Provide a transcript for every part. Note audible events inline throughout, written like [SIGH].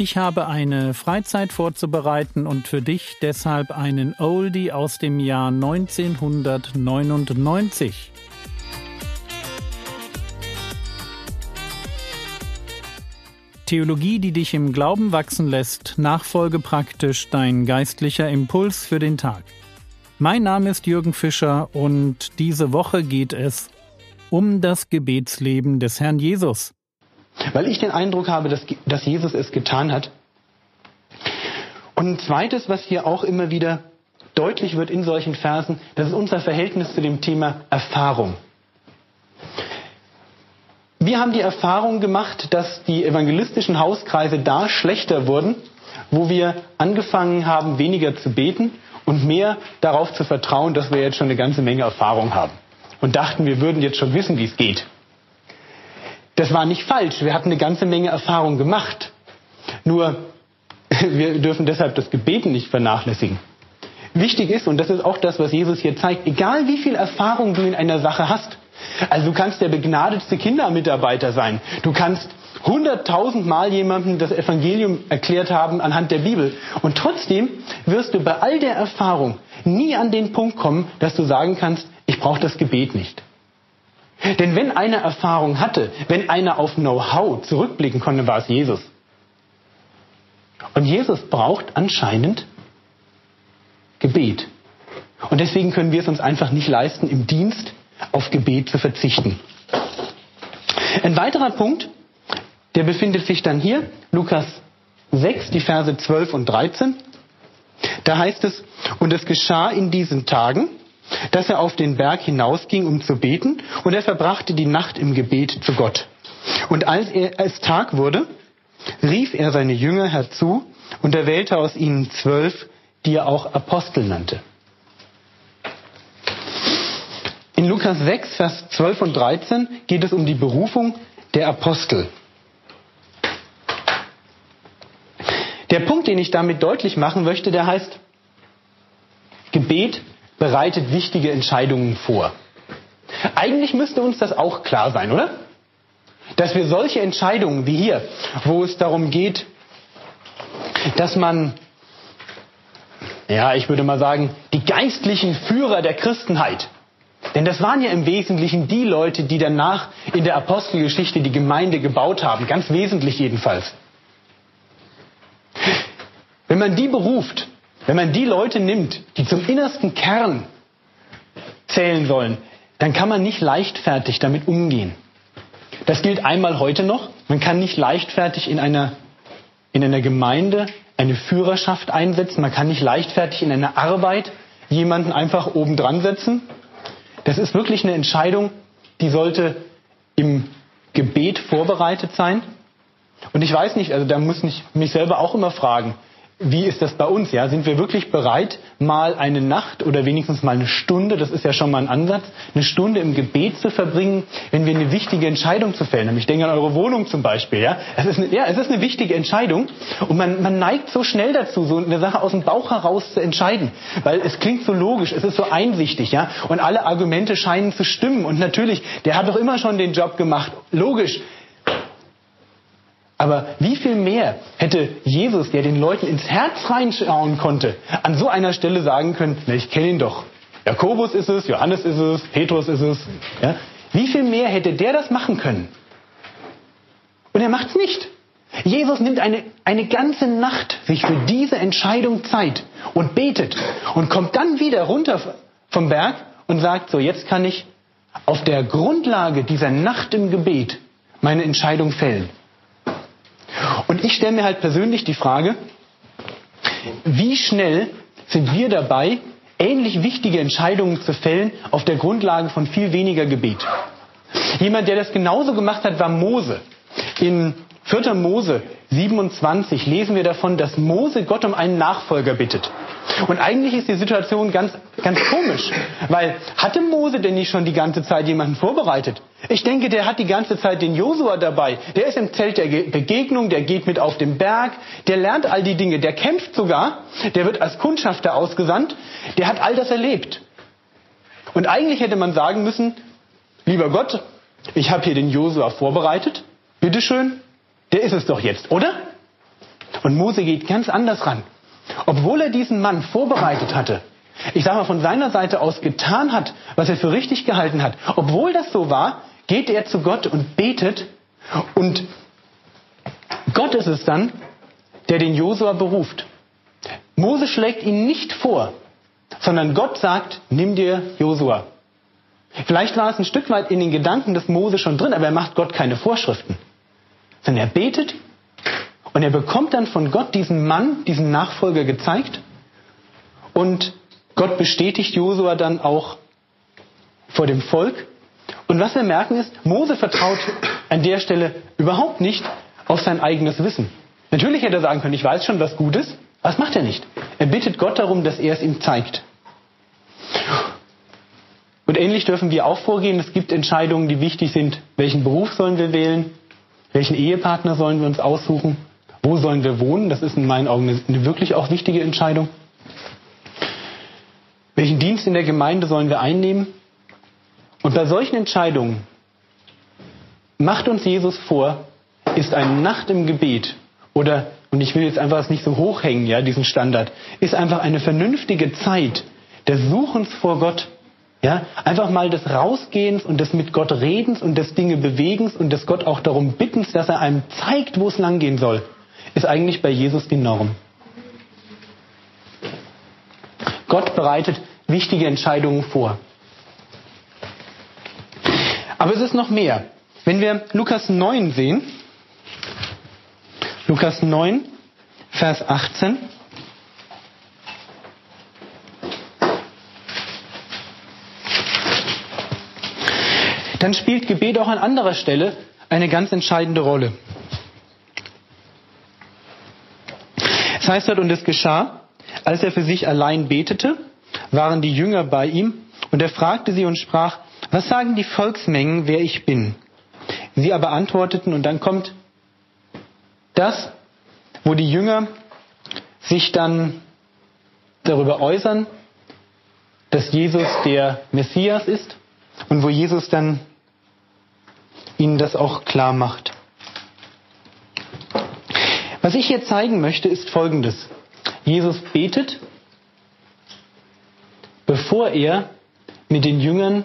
Ich habe eine Freizeit vorzubereiten und für dich deshalb einen Oldie aus dem Jahr 1999. Theologie, die dich im Glauben wachsen lässt, nachfolge praktisch dein geistlicher Impuls für den Tag. Mein Name ist Jürgen Fischer und diese Woche geht es um das Gebetsleben des Herrn Jesus. Weil ich den Eindruck habe, dass, dass Jesus es getan hat. Und ein zweites, was hier auch immer wieder deutlich wird in solchen Versen, das ist unser Verhältnis zu dem Thema Erfahrung. Wir haben die Erfahrung gemacht, dass die evangelistischen Hauskreise da schlechter wurden, wo wir angefangen haben, weniger zu beten und mehr darauf zu vertrauen, dass wir jetzt schon eine ganze Menge Erfahrung haben. Und dachten, wir würden jetzt schon wissen, wie es geht. Das war nicht falsch. Wir hatten eine ganze Menge Erfahrung gemacht. Nur, [LAUGHS] wir dürfen deshalb das Gebeten nicht vernachlässigen. Wichtig ist, und das ist auch das, was Jesus hier zeigt, egal wie viel Erfahrung du in einer Sache hast, also du kannst der begnadetste Kindermitarbeiter sein, du kannst hunderttausendmal jemandem das Evangelium erklärt haben anhand der Bibel. Und trotzdem wirst du bei all der Erfahrung nie an den Punkt kommen, dass du sagen kannst, ich brauche das Gebet nicht. Denn wenn einer Erfahrung hatte, wenn einer auf Know-how zurückblicken konnte, war es Jesus. Und Jesus braucht anscheinend Gebet. Und deswegen können wir es uns einfach nicht leisten, im Dienst auf Gebet zu verzichten. Ein weiterer Punkt, der befindet sich dann hier, Lukas 6, die Verse 12 und 13. Da heißt es, und es geschah in diesen Tagen, dass er auf den Berg hinausging, um zu beten, und er verbrachte die Nacht im Gebet zu Gott. Und als es Tag wurde, rief er seine Jünger herzu und er wählte aus ihnen zwölf, die er auch Apostel nannte. In Lukas 6, Vers 12 und 13 geht es um die Berufung der Apostel. Der Punkt, den ich damit deutlich machen möchte, der heißt, Gebet bereitet wichtige Entscheidungen vor. Eigentlich müsste uns das auch klar sein, oder? Dass wir solche Entscheidungen wie hier, wo es darum geht, dass man, ja, ich würde mal sagen, die geistlichen Führer der Christenheit, denn das waren ja im Wesentlichen die Leute, die danach in der Apostelgeschichte die Gemeinde gebaut haben, ganz wesentlich jedenfalls. Wenn man die beruft, wenn man die Leute nimmt, die zum innersten Kern zählen sollen, dann kann man nicht leichtfertig damit umgehen. Das gilt einmal heute noch. Man kann nicht leichtfertig in einer, in einer Gemeinde eine Führerschaft einsetzen. Man kann nicht leichtfertig in einer Arbeit jemanden einfach obendran setzen. Das ist wirklich eine Entscheidung, die sollte im Gebet vorbereitet sein. Und ich weiß nicht, also da muss ich mich selber auch immer fragen, wie ist das bei uns? Ja, sind wir wirklich bereit, mal eine Nacht oder wenigstens mal eine Stunde, das ist ja schon mal ein Ansatz, eine Stunde im Gebet zu verbringen, wenn wir eine wichtige Entscheidung zu fällen haben? Ich denke an eure Wohnung zum Beispiel. Ja, es ist eine, ja, es ist eine wichtige Entscheidung und man, man neigt so schnell dazu, so eine Sache aus dem Bauch heraus zu entscheiden, weil es klingt so logisch, es ist so einsichtig, ja, und alle Argumente scheinen zu stimmen und natürlich, der hat doch immer schon den Job gemacht, logisch. Aber wie viel mehr hätte Jesus, der den Leuten ins Herz reinschauen konnte, an so einer Stelle sagen können, na, ich kenne ihn doch. Jakobus ist es, Johannes ist es, Petrus ist es. Ja? Wie viel mehr hätte der das machen können? Und er macht es nicht. Jesus nimmt eine, eine ganze Nacht sich für diese Entscheidung Zeit und betet und kommt dann wieder runter vom Berg und sagt, so jetzt kann ich auf der Grundlage dieser Nacht im Gebet meine Entscheidung fällen. Und ich stelle mir halt persönlich die Frage, wie schnell sind wir dabei, ähnlich wichtige Entscheidungen zu fällen auf der Grundlage von viel weniger Gebet? Jemand, der das genauso gemacht hat, war Mose. In 4. Mose 27 lesen wir davon, dass Mose Gott um einen Nachfolger bittet. Und eigentlich ist die Situation ganz, ganz komisch, weil hatte Mose denn nicht schon die ganze Zeit jemanden vorbereitet? Ich denke, der hat die ganze Zeit den Josua dabei. Der ist im Zelt der Begegnung, der geht mit auf den Berg, der lernt all die Dinge, der kämpft sogar, der wird als Kundschafter ausgesandt, der hat all das erlebt. Und eigentlich hätte man sagen müssen, lieber Gott, ich habe hier den Josua vorbereitet, bitteschön, der ist es doch jetzt, oder? Und Mose geht ganz anders ran. Obwohl er diesen Mann vorbereitet hatte, ich sage mal von seiner Seite aus getan hat, was er für richtig gehalten hat, obwohl das so war, geht er zu Gott und betet und Gott ist es dann, der den Josua beruft. Mose schlägt ihn nicht vor, sondern Gott sagt, nimm dir Josua. Vielleicht war es ein Stück weit in den Gedanken des Mose schon drin, aber er macht Gott keine Vorschriften. Sondern er betet und er bekommt dann von Gott diesen Mann, diesen Nachfolger gezeigt und Gott bestätigt Josua dann auch vor dem Volk. Und was wir merken ist, Mose vertraut an der Stelle überhaupt nicht auf sein eigenes Wissen. Natürlich hätte er sagen können, ich weiß schon, was gut ist, das macht er nicht. Er bittet Gott darum, dass er es ihm zeigt. Und ähnlich dürfen wir auch vorgehen. Es gibt Entscheidungen, die wichtig sind. Welchen Beruf sollen wir wählen? Welchen Ehepartner sollen wir uns aussuchen? Wo sollen wir wohnen? Das ist in meinen Augen eine wirklich auch wichtige Entscheidung. Welchen Dienst in der Gemeinde sollen wir einnehmen? Und bei solchen Entscheidungen macht uns Jesus vor, ist eine Nacht im Gebet oder, und ich will jetzt einfach es nicht so hochhängen, ja, diesen Standard, ist einfach eine vernünftige Zeit des Suchens vor Gott. Ja, einfach mal des Rausgehens und des mit Gott Redens und des Dinge Bewegens und des Gott auch darum Bittens, dass er einem zeigt, wo es langgehen soll, ist eigentlich bei Jesus die Norm. Gott bereitet wichtige Entscheidungen vor. Aber es ist noch mehr. Wenn wir Lukas 9 sehen, Lukas 9, Vers 18. Dann spielt Gebet auch an anderer Stelle eine ganz entscheidende Rolle. Es heißt dort, und es geschah, als er für sich allein betete, waren die Jünger bei ihm, und er fragte sie und sprach, was sagen die Volksmengen, wer ich bin? Sie aber antworteten, und dann kommt das, wo die Jünger sich dann darüber äußern, dass Jesus der Messias ist und wo Jesus dann ihnen das auch klar macht. Was ich hier zeigen möchte, ist Folgendes. Jesus betet, bevor er mit den Jüngern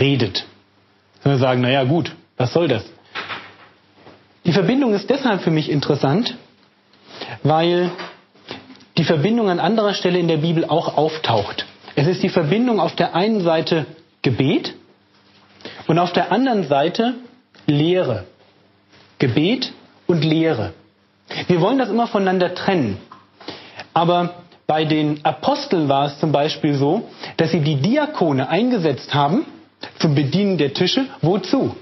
redet. Wir sagen, naja gut, was soll das? Die Verbindung ist deshalb für mich interessant, weil die Verbindung an anderer Stelle in der Bibel auch auftaucht. Es ist die Verbindung auf der einen Seite Gebet und auf der anderen Seite Lehre. Gebet und Lehre. Wir wollen das immer voneinander trennen. Aber bei den Aposteln war es zum Beispiel so, dass sie die Diakone eingesetzt haben zum Bedienen der Tische. Wozu?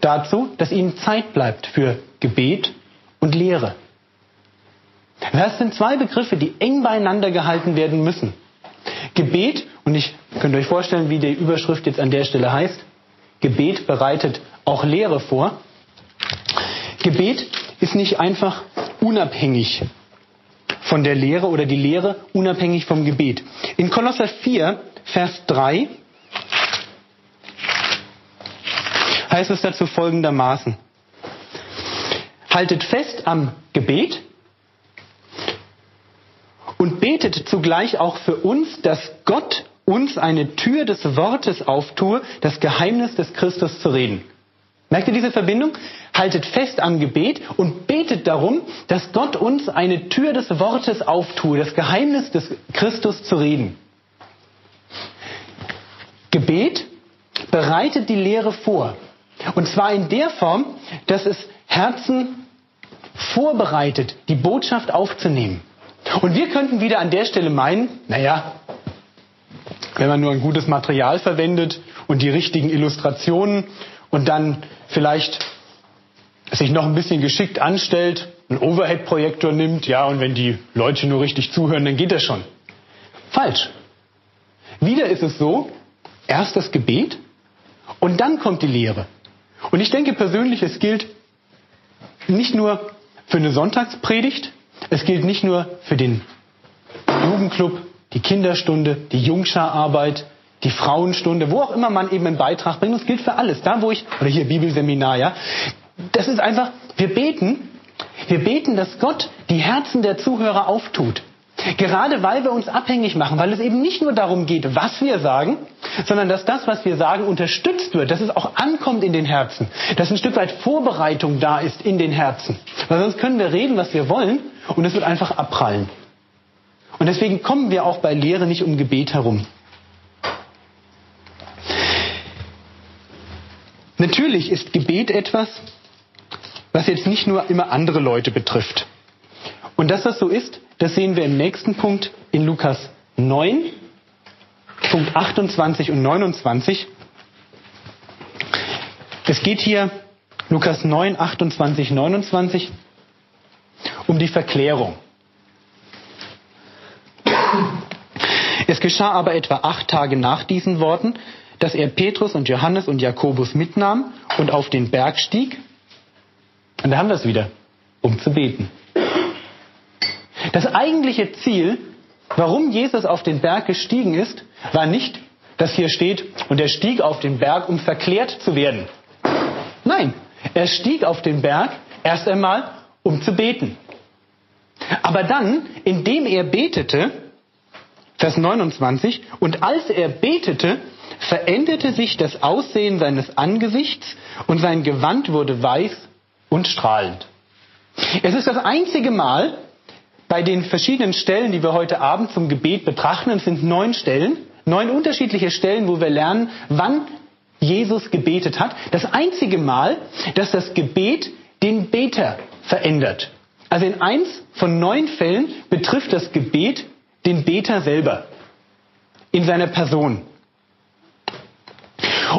dazu, dass ihnen Zeit bleibt für Gebet und Lehre. Das sind zwei Begriffe, die eng beieinander gehalten werden müssen. Gebet, und ich könnt euch vorstellen, wie die Überschrift jetzt an der Stelle heißt, Gebet bereitet auch Lehre vor. Gebet ist nicht einfach unabhängig von der Lehre oder die Lehre unabhängig vom Gebet. In Kolosser 4, Vers 3 heißt es dazu folgendermaßen. Haltet fest am Gebet und betet zugleich auch für uns, dass Gott uns eine Tür des Wortes auftue, das Geheimnis des Christus zu reden. Merkt ihr diese Verbindung? Haltet fest am Gebet und betet darum, dass Gott uns eine Tür des Wortes auftue, das Geheimnis des Christus zu reden. Gebet bereitet die Lehre vor. Und zwar in der Form, dass es Herzen vorbereitet, die Botschaft aufzunehmen. Und wir könnten wieder an der Stelle meinen, naja, wenn man nur ein gutes Material verwendet und die richtigen Illustrationen und dann vielleicht sich noch ein bisschen geschickt anstellt, einen Overhead-Projektor nimmt, ja, und wenn die Leute nur richtig zuhören, dann geht das schon. Falsch. Wieder ist es so, erst das Gebet und dann kommt die Lehre. Und ich denke persönlich, es gilt nicht nur für eine Sonntagspredigt, es gilt nicht nur für den Jugendclub, die Kinderstunde, die Jungschararbeit, die Frauenstunde, wo auch immer man eben einen Beitrag bringt. Das gilt für alles. Da, wo ich, oder hier Bibelseminar, ja. Das ist einfach, wir beten Wir beten, dass Gott die Herzen der Zuhörer auftut. Gerade weil wir uns abhängig machen, weil es eben nicht nur darum geht, was wir sagen, sondern dass das, was wir sagen, unterstützt wird, dass es auch ankommt in den Herzen, dass ein Stück weit Vorbereitung da ist in den Herzen. Weil sonst können wir reden, was wir wollen, und es wird einfach abprallen. Und deswegen kommen wir auch bei Lehre nicht um Gebet herum. Natürlich ist Gebet etwas, was jetzt nicht nur immer andere Leute betrifft. Und dass das so ist, das sehen wir im nächsten Punkt in Lukas 9, Punkt 28 und 29. Es geht hier, Lukas 9, 28, 29, um die Verklärung. Es geschah aber etwa acht Tage nach diesen Worten, dass er Petrus und Johannes und Jakobus mitnahm und auf den Berg stieg. Und da haben wir es wieder, um zu beten. Das eigentliche Ziel, warum Jesus auf den Berg gestiegen ist, war nicht, dass hier steht, und er stieg auf den Berg, um verklärt zu werden. Nein, er stieg auf den Berg erst einmal, um zu beten. Aber dann, indem er betete, Vers 29, und als er betete, veränderte sich das Aussehen seines Angesichts und sein Gewand wurde weiß und strahlend. Es ist das einzige Mal, bei den verschiedenen Stellen, die wir heute Abend zum Gebet betrachten, sind neun Stellen, neun unterschiedliche Stellen, wo wir lernen, wann Jesus gebetet hat. Das einzige Mal, dass das Gebet den Beter verändert. Also in eins von neun Fällen betrifft das Gebet den Beter selber in seiner Person.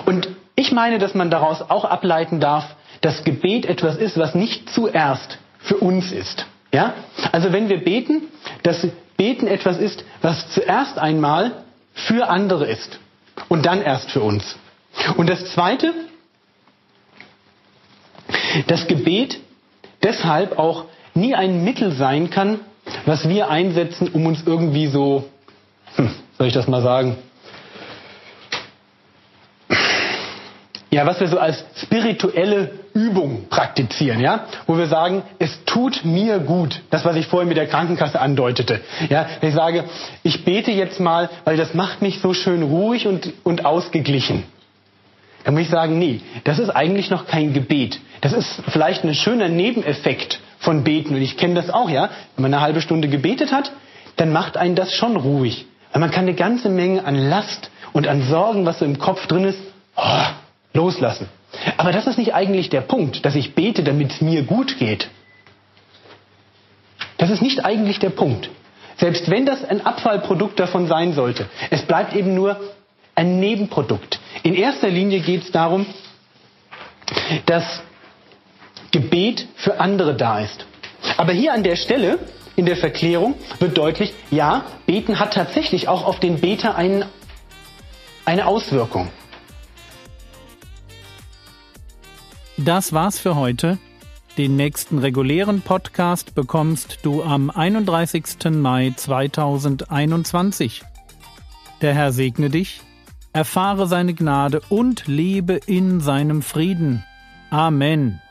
Und ich meine, dass man daraus auch ableiten darf, dass Gebet etwas ist, was nicht zuerst für uns ist. Ja? Also wenn wir beten, dass Beten etwas ist, was zuerst einmal für andere ist und dann erst für uns. Und das Zweite, dass Gebet deshalb auch nie ein Mittel sein kann, was wir einsetzen, um uns irgendwie so, hm, soll ich das mal sagen, ja, was wir so als spirituelle Übung praktizieren, ja, wo wir sagen, es tut mir gut, das was ich vorhin mit der Krankenkasse andeutete, ja, ich sage, ich bete jetzt mal, weil das macht mich so schön ruhig und und ausgeglichen. Dann muss ich sagen, nee, das ist eigentlich noch kein Gebet. Das ist vielleicht ein schöner Nebeneffekt von Beten. Und ich kenne das auch, ja, wenn man eine halbe Stunde gebetet hat, dann macht einen das schon ruhig, weil man kann eine ganze Menge an Last und an Sorgen, was so im Kopf drin ist, oh, loslassen. Aber das ist nicht eigentlich der Punkt, dass ich bete, damit es mir gut geht. Das ist nicht eigentlich der Punkt. Selbst wenn das ein Abfallprodukt davon sein sollte. Es bleibt eben nur ein Nebenprodukt. In erster Linie geht es darum, dass Gebet für andere da ist. Aber hier an der Stelle in der Verklärung wird deutlich, ja, Beten hat tatsächlich auch auf den Beter einen, eine Auswirkung. Das war's für heute. Den nächsten regulären Podcast bekommst du am 31. Mai 2021. Der Herr segne dich, erfahre seine Gnade und lebe in seinem Frieden. Amen.